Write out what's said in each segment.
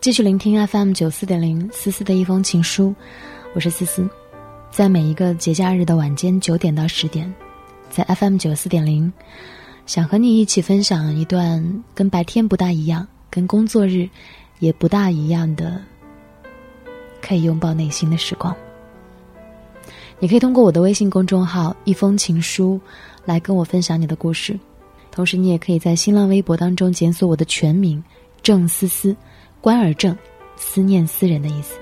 继续聆听 FM 九四点零思思的一封情书，我是思思，在每一个节假日的晚间九点到十点，在 FM 九四点零，想和你一起分享一段跟白天不大一样，跟工作日也不大一样的，可以拥抱内心的时光。你可以通过我的微信公众号“一封情书”来跟我分享你的故事，同时你也可以在新浪微博当中检索我的全名“郑思思”。关而正，思念思人的意思。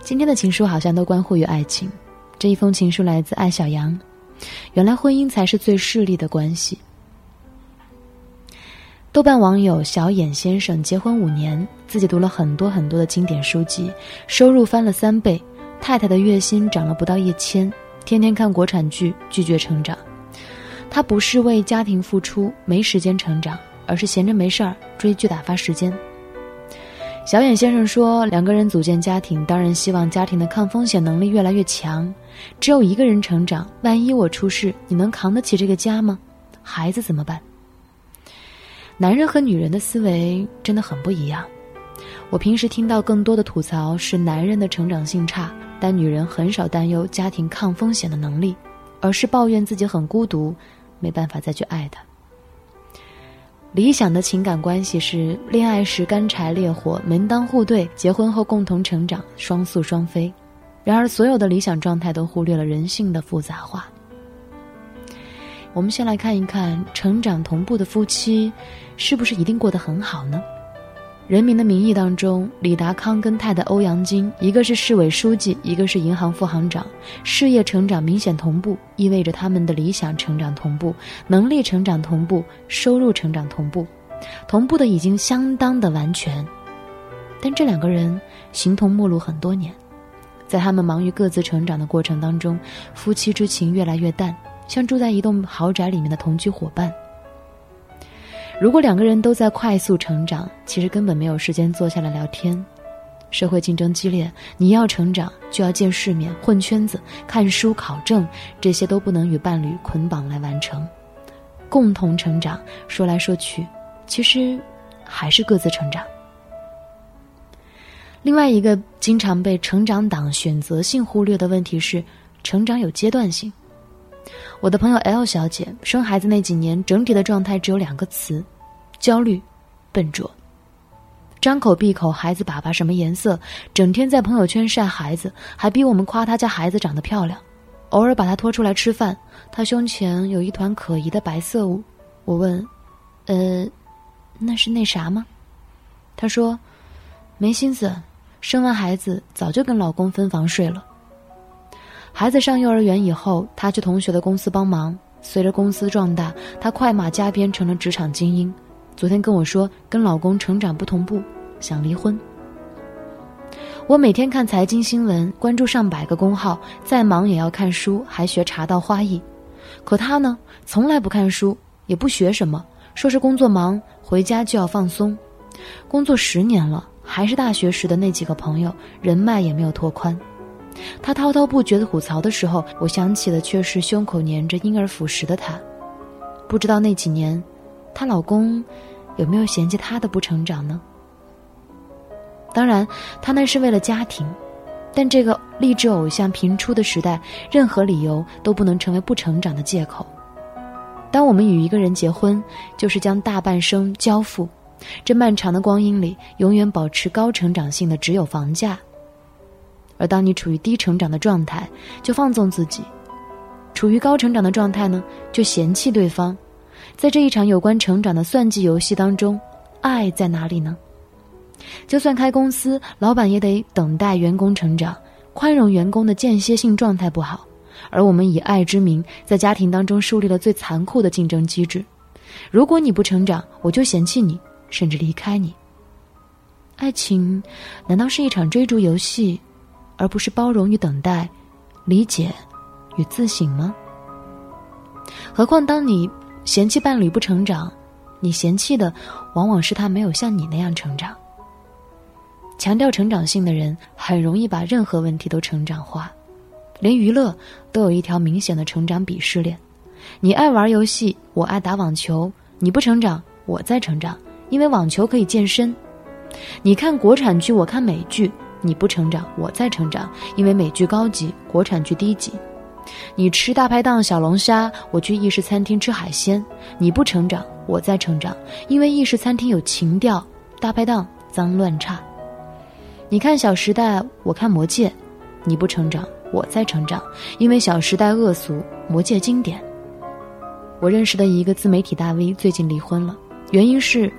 今天的情书好像都关乎于爱情。这一封情书来自艾小杨。原来婚姻才是最势利的关系。豆瓣网友小眼先生结婚五年，自己读了很多很多的经典书籍，收入翻了三倍，太太的月薪涨了不到一千，天天看国产剧，拒绝成长。他不是为家庭付出，没时间成长。而是闲着没事儿追剧打发时间。小眼先生说：“两个人组建家庭，当然希望家庭的抗风险能力越来越强。只有一个人成长，万一我出事，你能扛得起这个家吗？孩子怎么办？”男人和女人的思维真的很不一样。我平时听到更多的吐槽是男人的成长性差，但女人很少担忧家庭抗风险的能力，而是抱怨自己很孤独，没办法再去爱他。理想的情感关系是恋爱时干柴烈火门当户对，结婚后共同成长双宿双飞。然而，所有的理想状态都忽略了人性的复杂化。我们先来看一看，成长同步的夫妻，是不是一定过得很好呢？《人民的名义》当中，李达康跟太太欧阳菁，一个是市委书记，一个是银行副行长，事业成长明显同步，意味着他们的理想成长同步，能力成长同步，收入成长同步，同步的已经相当的完全。但这两个人形同陌路很多年，在他们忙于各自成长的过程当中，夫妻之情越来越淡，像住在一栋豪宅里面的同居伙伴。如果两个人都在快速成长，其实根本没有时间坐下来聊天。社会竞争激烈，你要成长就要见世面、混圈子、看书、考证，这些都不能与伴侣捆绑来完成。共同成长，说来说去，其实还是各自成长。另外一个经常被成长党选择性忽略的问题是，成长有阶段性。我的朋友 L 小姐生孩子那几年，整体的状态只有两个词：焦虑、笨拙。张口闭口孩子粑粑什么颜色，整天在朋友圈晒孩子，还逼我们夸他家孩子长得漂亮。偶尔把他拖出来吃饭，他胸前有一团可疑的白色物。我问：“呃，那是那啥吗？”他说：“没心思，生完孩子早就跟老公分房睡了。”孩子上幼儿园以后，他去同学的公司帮忙。随着公司壮大，他快马加鞭成了职场精英。昨天跟我说，跟老公成长不同步，想离婚。我每天看财经新闻，关注上百个公号，再忙也要看书，还学茶道花艺。可他呢，从来不看书，也不学什么，说是工作忙，回家就要放松。工作十年了，还是大学时的那几个朋友，人脉也没有拓宽。她滔滔不绝的吐槽的时候，我想起的却是胸口粘着婴儿辅食的她。不知道那几年，她老公有没有嫌弃她的不成长呢？当然，她那是为了家庭，但这个励志偶像频出的时代，任何理由都不能成为不成长的借口。当我们与一个人结婚，就是将大半生交付，这漫长的光阴里，永远保持高成长性的只有房价。而当你处于低成长的状态，就放纵自己；处于高成长的状态呢，就嫌弃对方。在这一场有关成长的算计游戏当中，爱在哪里呢？就算开公司，老板也得等待员工成长，宽容员工的间歇性状态不好。而我们以爱之名，在家庭当中树立了最残酷的竞争机制：如果你不成长，我就嫌弃你，甚至离开你。爱情，难道是一场追逐游戏？而不是包容与等待，理解与自省吗？何况当你嫌弃伴侣不成长，你嫌弃的往往是他没有像你那样成长。强调成长性的人，很容易把任何问题都成长化，连娱乐都有一条明显的成长鄙视链。你爱玩游戏，我爱打网球，你不成长，我在成长，因为网球可以健身。你看国产剧，我看美剧，你不成长，我在成长，因为美剧高级，国产剧低级。你吃大排档小龙虾，我去意式餐厅吃海鲜，你不成长，我在成长，因为意式餐厅有情调，大排档脏乱差。你看《小时代》，我看《魔戒》，你不成长，我在成长，因为《小时代》恶俗，《魔戒》经典。我认识的一个自媒体大 V 最近离婚了，原因是，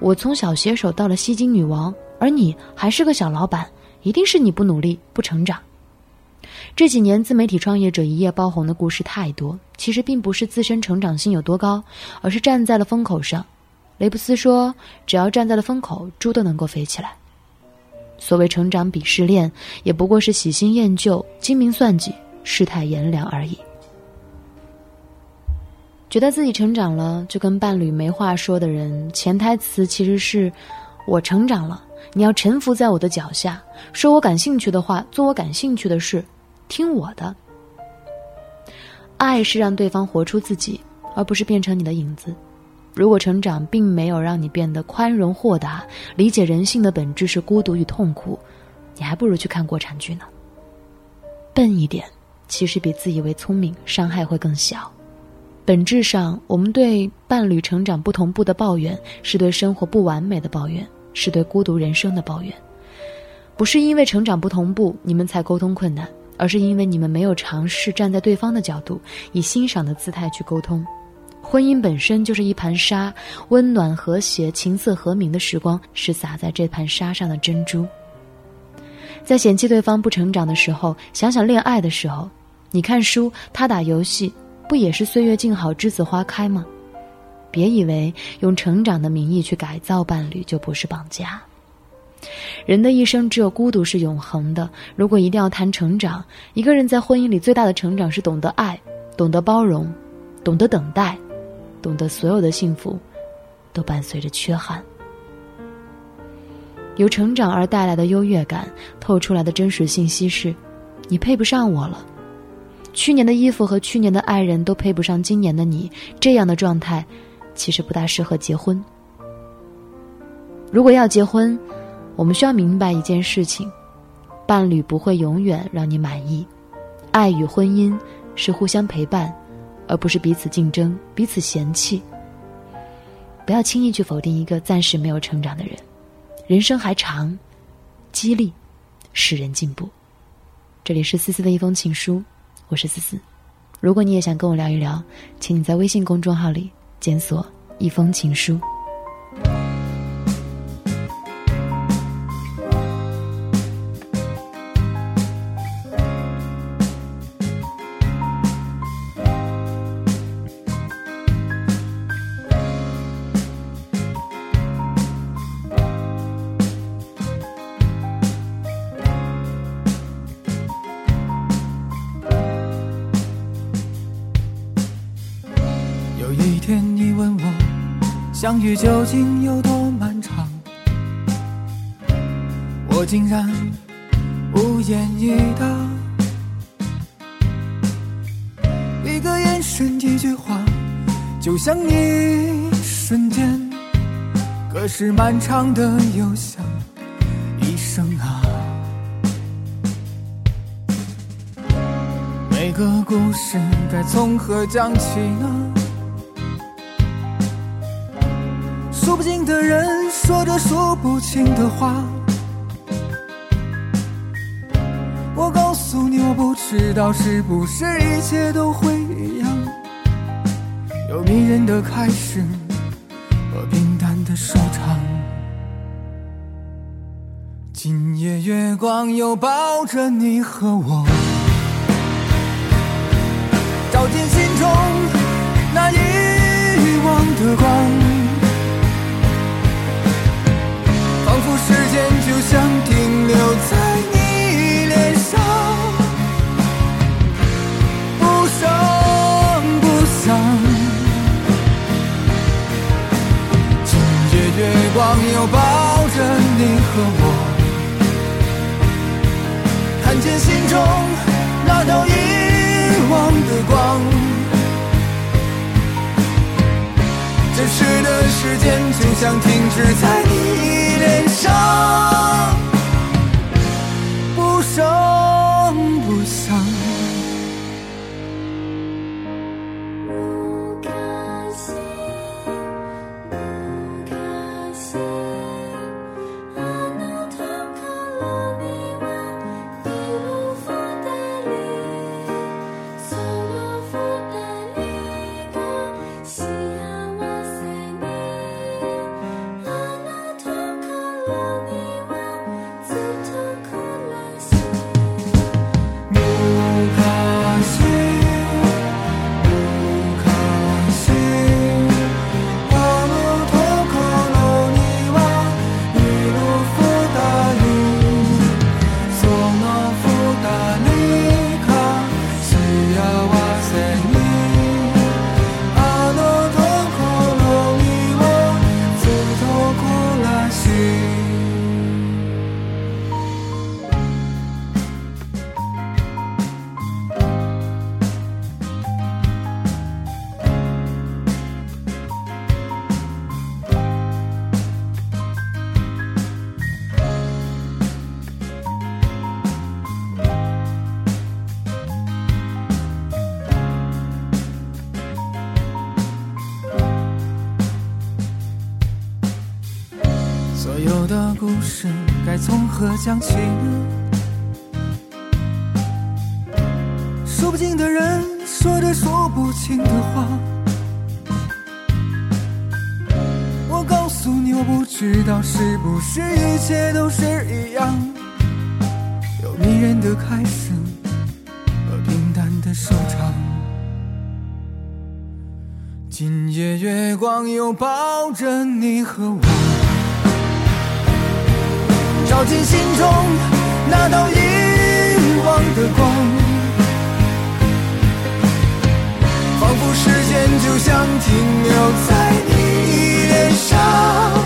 我从小写手到了吸金女王，而你还是个小老板，一定是你不努力不成长。这几年自媒体创业者一夜爆红的故事太多，其实并不是自身成长性有多高，而是站在了风口上。雷布斯说：“只要站在了风口，猪都能够飞起来。”所谓成长鄙视链，也不过是喜新厌旧、精明算计、世态炎凉而已。觉得自己成长了，就跟伴侣没话说的人，潜台词其实是：我成长了，你要臣服在我的脚下，说我感兴趣的话，做我感兴趣的事，听我的。爱是让对方活出自己，而不是变成你的影子。如果成长并没有让你变得宽容豁达，理解人性的本质是孤独与痛苦，你还不如去看国产剧呢。笨一点，其实比自以为聪明伤害会更小。本质上，我们对伴侣成长不同步的抱怨，是对生活不完美的抱怨，是对孤独人生的抱怨。不是因为成长不同步，你们才沟通困难，而是因为你们没有尝试站在对方的角度，以欣赏的姿态去沟通。婚姻本身就是一盘沙，温暖和谐、琴瑟和鸣的时光是洒在这盘沙上的珍珠。在嫌弃对方不成长的时候，想想恋爱的时候，你看书，他打游戏，不也是岁月静好，栀子花开吗？别以为用成长的名义去改造伴侣就不是绑架。人的一生只有孤独是永恒的。如果一定要谈成长，一个人在婚姻里最大的成长是懂得爱，懂得包容，懂得等待。懂得所有的幸福，都伴随着缺憾。由成长而带来的优越感，透出来的真实信息是：你配不上我了。去年的衣服和去年的爱人，都配不上今年的你。这样的状态，其实不大适合结婚。如果要结婚，我们需要明白一件事情：伴侣不会永远让你满意。爱与婚姻是互相陪伴。而不是彼此竞争、彼此嫌弃。不要轻易去否定一个暂时没有成长的人，人生还长，激励使人进步。这里是思思的一封情书，我是思思。如果你也想跟我聊一聊，请你在微信公众号里检索“一封情书”。相遇究竟有多漫长？我竟然无言以答。一个眼神，一句话，就像一瞬间，可是漫长的又像一生啊。每个故事该从何讲起呢？数不尽的人说着数不清的话，我告诉你，我不知道是不是一切都会一样，有迷人的开始和平淡的收场。今夜月光又抱着你和我，照进心中那遗忘的光。就像停留在你脸上，不声不响。今夜月光又抱着你和我，看见心中那道遗忘的光。真实的时间就像停止在有的故事该从何讲起？说不尽的人，说着说不清的话。我告诉你，我不知道是不是一切都是一样，有迷人的开始和平淡的收场。今夜月光又抱着你和我，照进心中那道遗忘的光。仿佛时间就像停留在你脸上。